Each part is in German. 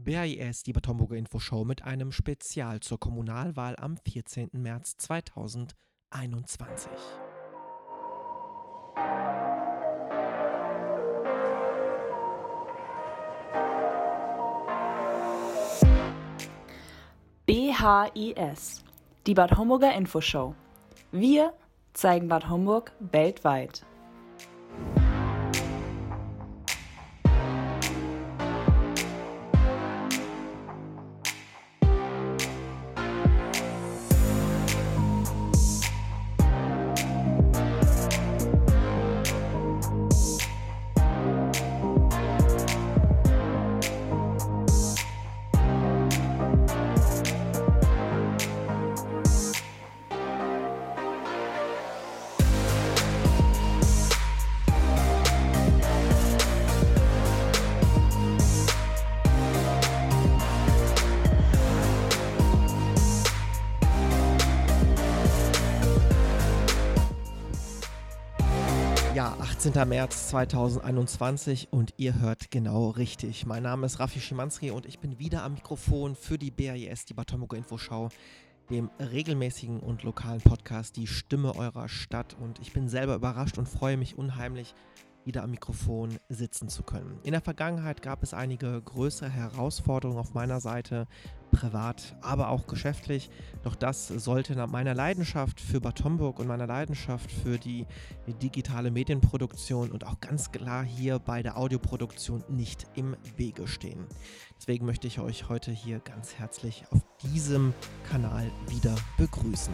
BAIS, die Bad Homburger Infoshow, mit einem Spezial zur Kommunalwahl am 14. März 2021. BHIS, die Bad Homburger Infoshow. Wir zeigen Bad Homburg weltweit. 18. März 2021 und ihr hört genau richtig. Mein Name ist Rafi Schimanski und ich bin wieder am Mikrofon für die BAIS, die Bad Homburger Infoschau, dem regelmäßigen und lokalen Podcast Die Stimme eurer Stadt. Und ich bin selber überrascht und freue mich unheimlich, wieder am Mikrofon sitzen zu können. In der Vergangenheit gab es einige größere Herausforderungen auf meiner Seite, privat, aber auch geschäftlich. Doch das sollte meiner Leidenschaft für Bad Homburg und meiner Leidenschaft für die digitale Medienproduktion und auch ganz klar hier bei der Audioproduktion nicht im Wege stehen. Deswegen möchte ich euch heute hier ganz herzlich auf diesem Kanal wieder begrüßen.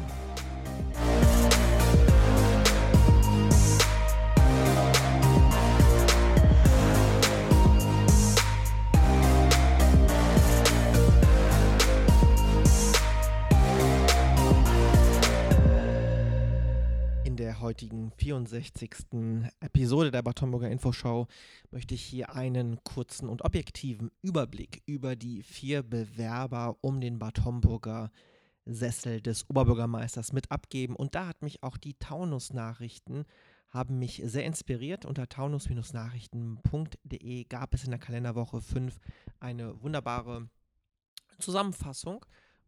Heutigen 64. Episode der Bad Homburger Infoshow möchte ich hier einen kurzen und objektiven Überblick über die vier Bewerber um den Bad Homburger Sessel des Oberbürgermeisters mit abgeben. Und da hat mich auch die Taunus-Nachrichten haben mich sehr inspiriert. Unter taunus-nachrichten.de gab es in der Kalenderwoche 5 eine wunderbare Zusammenfassung.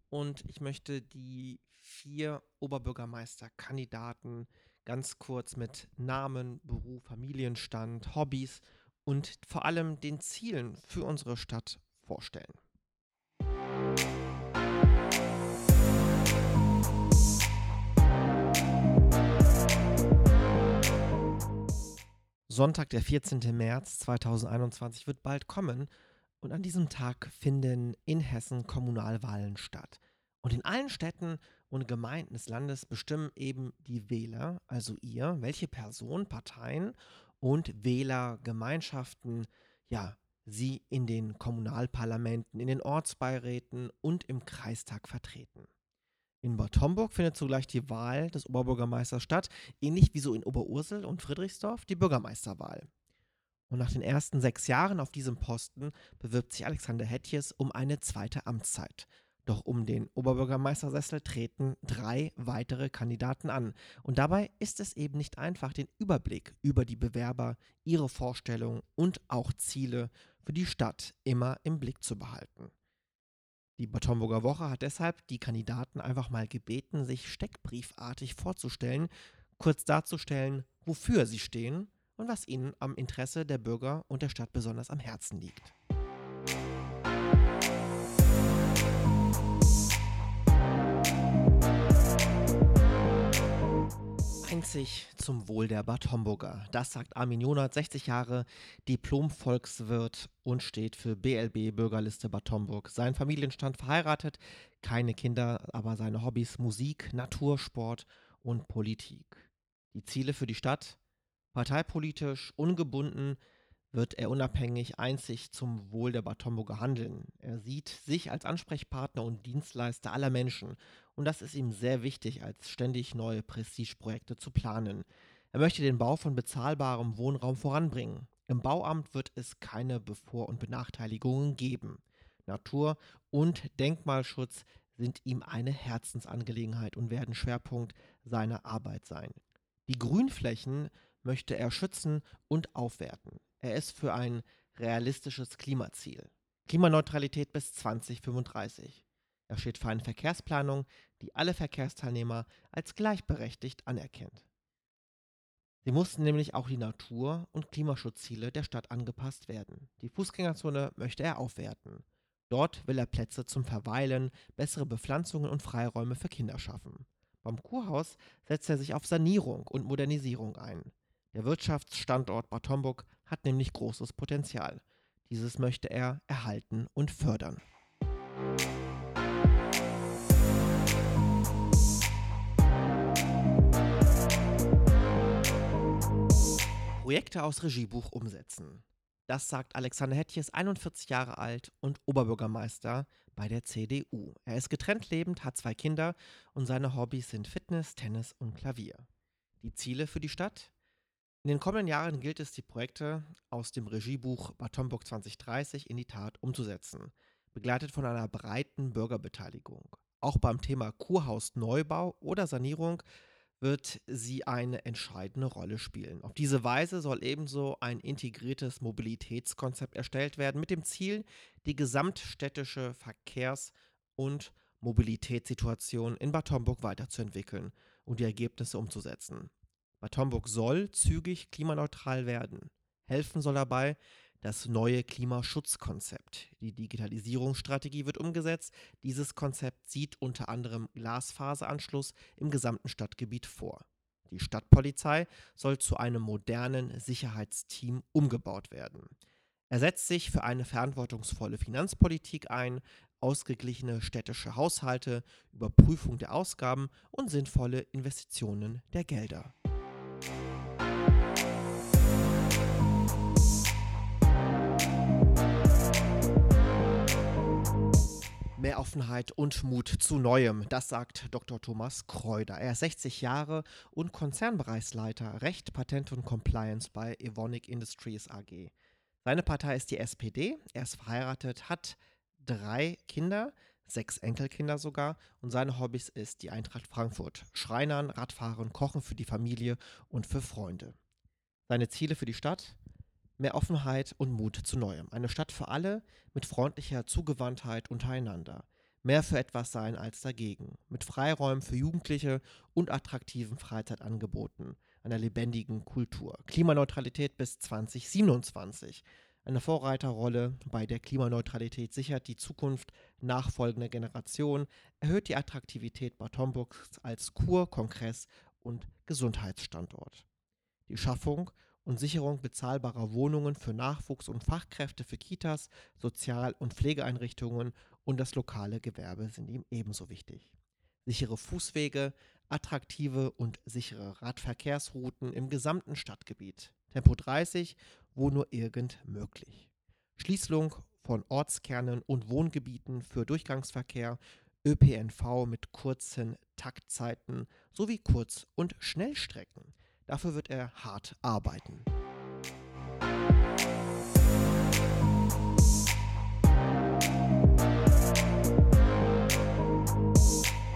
Und ich möchte die vier Oberbürgermeisterkandidaten ganz kurz mit Namen, Beruf, Familienstand, Hobbys und vor allem den Zielen für unsere Stadt vorstellen. Sonntag, der 14. März 2021 wird bald kommen und an diesem Tag finden in Hessen Kommunalwahlen statt. Und in allen Städten und Gemeinden des Landes bestimmen eben die Wähler, also ihr, welche Personen, Parteien und Wählergemeinschaften, ja, sie in den Kommunalparlamenten, in den Ortsbeiräten und im Kreistag vertreten. In Bad Homburg findet zugleich die Wahl des Oberbürgermeisters statt, ähnlich wie so in Oberursel und Friedrichsdorf die Bürgermeisterwahl. Und nach den ersten sechs Jahren auf diesem Posten bewirbt sich Alexander Hettjes um eine zweite Amtszeit. Doch um den Oberbürgermeistersessel treten drei weitere Kandidaten an. Und dabei ist es eben nicht einfach, den Überblick über die Bewerber, ihre Vorstellungen und auch Ziele für die Stadt immer im Blick zu behalten. Die Bad Homburger Woche hat deshalb die Kandidaten einfach mal gebeten, sich steckbriefartig vorzustellen, kurz darzustellen, wofür sie stehen und was ihnen am Interesse der Bürger und der Stadt besonders am Herzen liegt. Einzig zum Wohl der Bad Homburger. Das sagt Armin Jonat, 60 Jahre, Diplom-Volkswirt und steht für BLB Bürgerliste Bad Homburg. Sein Familienstand verheiratet, keine Kinder, aber seine Hobbys Musik, Natur, Sport und Politik. Die Ziele für die Stadt? Parteipolitisch, ungebunden, wird er unabhängig einzig zum Wohl der Bad Homburger handeln. Er sieht sich als Ansprechpartner und Dienstleister aller Menschen und das ist ihm sehr wichtig, als ständig neue Prestigeprojekte zu planen. Er möchte den Bau von bezahlbarem Wohnraum voranbringen. Im Bauamt wird es keine Bevor- und Benachteiligungen geben. Natur- und Denkmalschutz sind ihm eine Herzensangelegenheit und werden Schwerpunkt seiner Arbeit sein. Die Grünflächen möchte er schützen und aufwerten. Er ist für ein realistisches Klimaziel. Klimaneutralität bis 2035. Er steht für eine Verkehrsplanung, die alle Verkehrsteilnehmer als gleichberechtigt anerkennt. Sie mussten nämlich auch die Natur- und Klimaschutzziele der Stadt angepasst werden. Die Fußgängerzone möchte er aufwerten. Dort will er Plätze zum Verweilen, bessere Bepflanzungen und Freiräume für Kinder schaffen. Beim Kurhaus setzt er sich auf Sanierung und Modernisierung ein. Der Wirtschaftsstandort Bad Homburg hat nämlich großes Potenzial. Dieses möchte er erhalten und fördern. Projekte aus Regiebuch umsetzen. Das sagt Alexander Hettjes, 41 Jahre alt und Oberbürgermeister bei der CDU. Er ist getrennt lebend, hat zwei Kinder und seine Hobbys sind Fitness, Tennis und Klavier. Die Ziele für die Stadt? In den kommenden Jahren gilt es, die Projekte aus dem Regiebuch Bad Homburg 2030 in die Tat umzusetzen, begleitet von einer breiten Bürgerbeteiligung. Auch beim Thema Kurhausneubau oder Sanierung wird sie eine entscheidende Rolle spielen. Auf diese Weise soll ebenso ein integriertes Mobilitätskonzept erstellt werden, mit dem Ziel, die gesamtstädtische Verkehrs- und Mobilitätssituation in Bad Homburg weiterzuentwickeln und die Ergebnisse umzusetzen. Bad Homburg soll zügig klimaneutral werden. Helfen soll dabei das neue Klimaschutzkonzept. Die Digitalisierungsstrategie wird umgesetzt. Dieses Konzept sieht unter anderem Glasfaseranschluss im gesamten Stadtgebiet vor. Die Stadtpolizei soll zu einem modernen Sicherheitsteam umgebaut werden. Er setzt sich für eine verantwortungsvolle Finanzpolitik ein, ausgeglichene städtische Haushalte, Überprüfung der Ausgaben und sinnvolle Investitionen der Gelder. Mehr Offenheit und Mut zu Neuem, das sagt Dr. Thomas Kreuder. Er ist 60 Jahre und Konzernbereichsleiter Recht, Patent und Compliance bei Evonik Industries AG. Seine Partei ist die SPD. Er ist verheiratet, hat drei Kinder, sechs Enkelkinder sogar und seine Hobbys ist die Eintracht Frankfurt. Schreinern, Radfahren, Kochen für die Familie und für Freunde. Seine Ziele für die Stadt? Mehr Offenheit und Mut zu Neuem. Eine Stadt für alle mit freundlicher Zugewandtheit untereinander. Mehr für etwas sein als dagegen. Mit Freiräumen für Jugendliche und attraktiven Freizeitangeboten. Einer lebendigen Kultur. Klimaneutralität bis 2027. Eine Vorreiterrolle bei der Klimaneutralität sichert die Zukunft nachfolgender Generationen, erhöht die Attraktivität Bad Homburgs als Kur-, Kongress- und Gesundheitsstandort. Die Schaffung und Sicherung bezahlbarer Wohnungen für Nachwuchs und Fachkräfte für Kitas, Sozial- und Pflegeeinrichtungen und das lokale Gewerbe sind ihm ebenso wichtig. Sichere Fußwege, attraktive und sichere Radverkehrsrouten im gesamten Stadtgebiet. Tempo 30, wo nur irgend möglich. Schließung von Ortskernen und Wohngebieten für Durchgangsverkehr, ÖPNV mit kurzen Taktzeiten sowie Kurz- und Schnellstrecken. Dafür wird er hart arbeiten.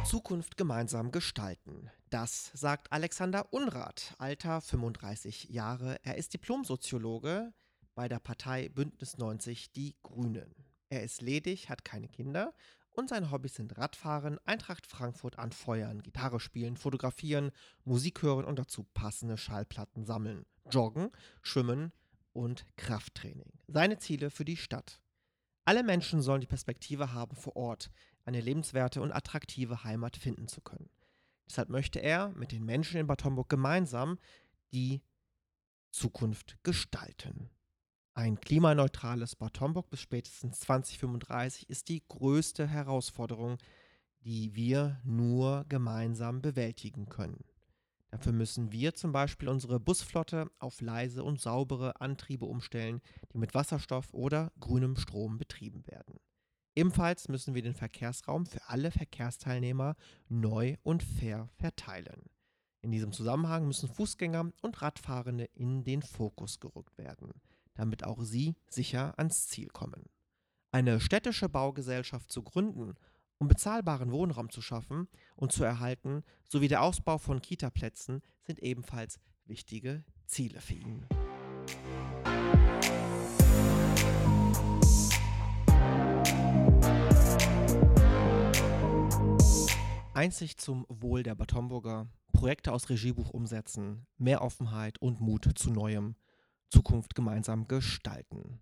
Zukunft gemeinsam gestalten. Das sagt Alexander Unrath, Alter 35 Jahre. Er ist Diplomsoziologe bei der Partei Bündnis 90 Die Grünen. Er ist ledig, hat keine Kinder und seine Hobbys sind Radfahren, Eintracht Frankfurt anfeuern, Gitarre spielen, fotografieren, Musik hören und dazu passende Schallplatten sammeln, joggen, schwimmen und Krafttraining. Seine Ziele für die Stadt. Alle Menschen sollen die Perspektive haben, vor Ort eine lebenswerte und attraktive Heimat finden zu können. Deshalb möchte er mit den Menschen in Bad Homburg gemeinsam die Zukunft gestalten. Ein klimaneutrales Bad Homburg bis spätestens 2035 ist die größte Herausforderung, die wir nur gemeinsam bewältigen können. Dafür müssen wir zum Beispiel unsere Busflotte auf leise und saubere Antriebe umstellen, die mit Wasserstoff oder grünem Strom betrieben werden. Ebenfalls müssen wir den Verkehrsraum für alle Verkehrsteilnehmer neu und fair verteilen. In diesem Zusammenhang müssen Fußgänger und Radfahrende in den Fokus gerückt werden damit auch sie sicher ans Ziel kommen. Eine städtische Baugesellschaft zu gründen, um bezahlbaren Wohnraum zu schaffen und zu erhalten, sowie der Ausbau von Kitaplätzen sind ebenfalls wichtige Ziele für ihn. Einzig zum Wohl der Batomburger, Projekte aus Regiebuch umsetzen, mehr Offenheit und Mut zu Neuem – Zukunft gemeinsam gestalten.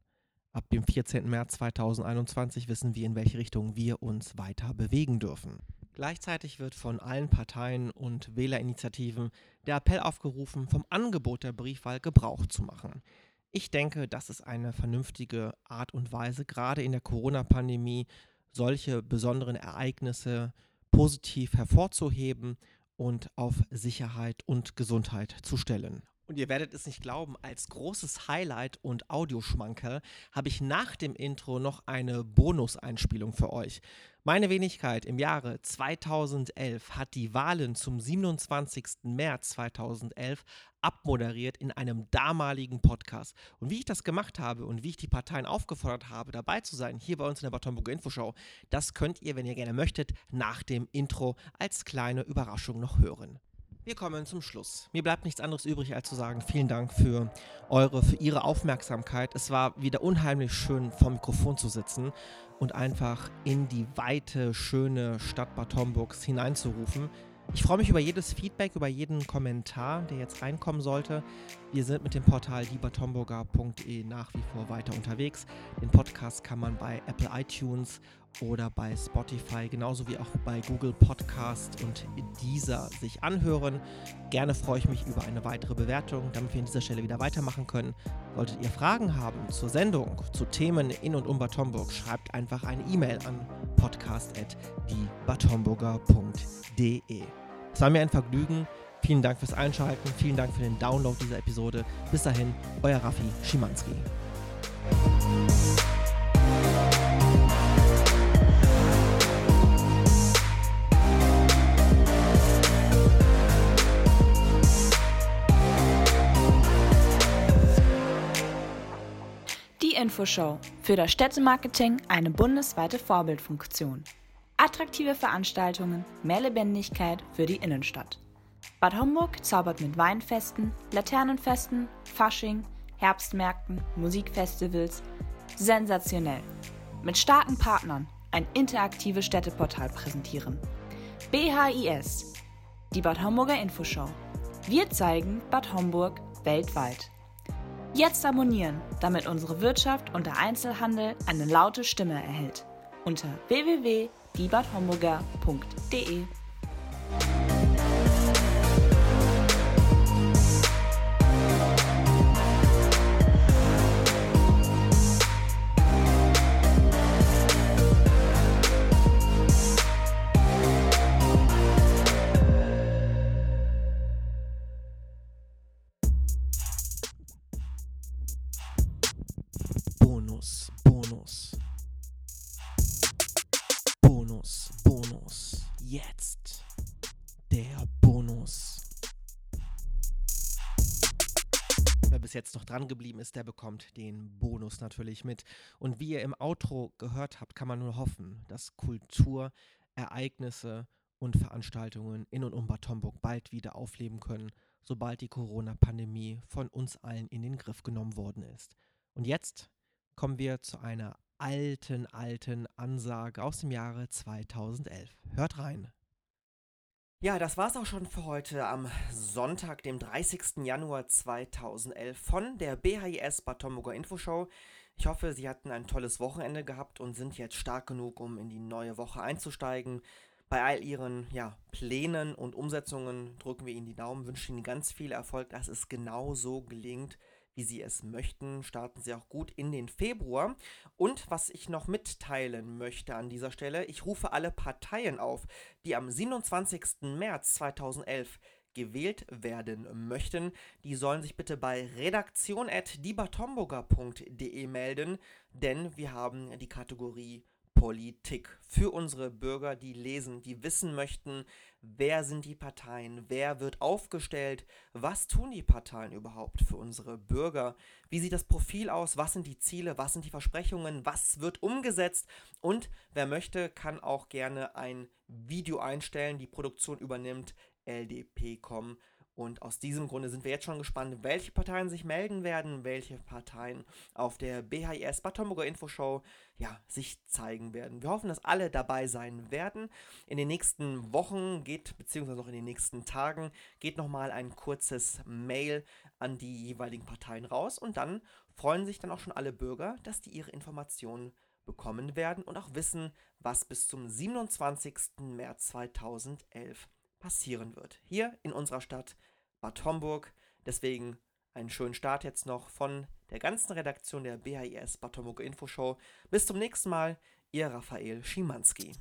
Ab dem 14. März 2021 wissen wir, in welche Richtung wir uns weiter bewegen dürfen. Gleichzeitig wird von allen Parteien und Wählerinitiativen der Appell aufgerufen, vom Angebot der Briefwahl Gebrauch zu machen. Ich denke, das ist eine vernünftige Art und Weise, gerade in der Corona-Pandemie solche besonderen Ereignisse positiv hervorzuheben und auf Sicherheit und Gesundheit zu stellen. Und ihr werdet es nicht glauben, als großes Highlight und Audioschmankerl habe ich nach dem Intro noch eine Bonuseinspielung für euch. Meine Wenigkeit im Jahre 2011 hat die Wahlen zum 27. März 2011 abmoderiert in einem damaligen Podcast. Und wie ich das gemacht habe und wie ich die Parteien aufgefordert habe, dabei zu sein, hier bei uns in der Batonburger Infoshow, das könnt ihr, wenn ihr gerne möchtet, nach dem Intro als kleine Überraschung noch hören. Wir kommen zum Schluss. Mir bleibt nichts anderes übrig, als zu sagen, vielen Dank für eure, für Ihre Aufmerksamkeit. Es war wieder unheimlich schön, vor Mikrofon zu sitzen und einfach in die weite, schöne Stadt Bad Homburgs hineinzurufen. Ich freue mich über jedes Feedback, über jeden Kommentar, der jetzt reinkommen sollte. Wir sind mit dem Portal liebertomburger.de nach wie vor weiter unterwegs. Den Podcast kann man bei Apple iTunes oder bei Spotify, genauso wie auch bei Google Podcast und dieser sich anhören. Gerne freue ich mich über eine weitere Bewertung, damit wir an dieser Stelle wieder weitermachen können. Solltet ihr Fragen haben zur Sendung, zu Themen in und um Bad Homburg, schreibt einfach eine E-Mail an podcast.diebadhomburger.de. Es war mir ein Vergnügen. Vielen Dank fürs Einschalten, vielen Dank für den Download dieser Episode. Bis dahin, euer Raffi Schimanski. Infoshow. Für das Städtemarketing eine bundesweite Vorbildfunktion. Attraktive Veranstaltungen, mehr Lebendigkeit für die Innenstadt. Bad Homburg zaubert mit Weinfesten, Laternenfesten, Fasching, Herbstmärkten, Musikfestivals. Sensationell. Mit starken Partnern ein interaktives Städteportal präsentieren. BHIS, die Bad Homburger Infoshow. Wir zeigen Bad Homburg weltweit. Jetzt abonnieren, damit unsere Wirtschaft und der Einzelhandel eine laute Stimme erhält. Unter www.diebadhomburger.de jetzt noch dran geblieben ist, der bekommt den Bonus natürlich mit. Und wie ihr im Outro gehört habt, kann man nur hoffen, dass Kultur, Ereignisse und Veranstaltungen in und um Bad Homburg bald wieder aufleben können, sobald die Corona-Pandemie von uns allen in den Griff genommen worden ist. Und jetzt kommen wir zu einer alten, alten Ansage aus dem Jahre 2011. Hört rein. Ja, das war's auch schon für heute am Sonntag, dem 30. Januar 2011 von der BHIS Bad Homburger Infoshow. Ich hoffe, Sie hatten ein tolles Wochenende gehabt und sind jetzt stark genug, um in die neue Woche einzusteigen. Bei all Ihren ja, Plänen und Umsetzungen drücken wir Ihnen die Daumen, wünschen Ihnen ganz viel Erfolg, dass es genau so gelingt, wie Sie es möchten. Starten Sie auch gut in den Februar. Und was ich noch mitteilen möchte an dieser Stelle, ich rufe alle Parteien auf, die am 27. März 2011 gewählt werden möchten, die sollen sich bitte bei redaktion.diebatomburger.de melden, denn wir haben die Kategorie Politik für unsere Bürger, die lesen, die wissen möchten, wer sind die Parteien, wer wird aufgestellt, was tun die Parteien überhaupt für unsere Bürger, wie sieht das Profil aus, was sind die Ziele, was sind die Versprechungen, was wird umgesetzt? Und wer möchte, kann auch gerne ein Video einstellen, die Produktion übernimmt LDP.com Und aus diesem Grunde sind wir jetzt schon gespannt, welche Parteien sich melden werden, welche Parteien auf der BHIS Bad Homburger Infoshow ja, sich zeigen werden. Wir hoffen, dass alle dabei sein werden. In den nächsten Wochen geht, beziehungsweise noch in den nächsten Tagen, geht nochmal ein kurzes Mail an die jeweiligen Parteien raus und dann freuen sich dann auch schon alle Bürger, dass die ihre Informationen bekommen werden und auch wissen, was bis zum 27. März 2011 passieren wird. Hier in unserer Stadt Bad Homburg. Deswegen einen schönen Start jetzt noch von der ganzen Redaktion der BHIS Bad Homburg Infoshow. Bis zum nächsten Mal, Ihr Raphael Schimanski.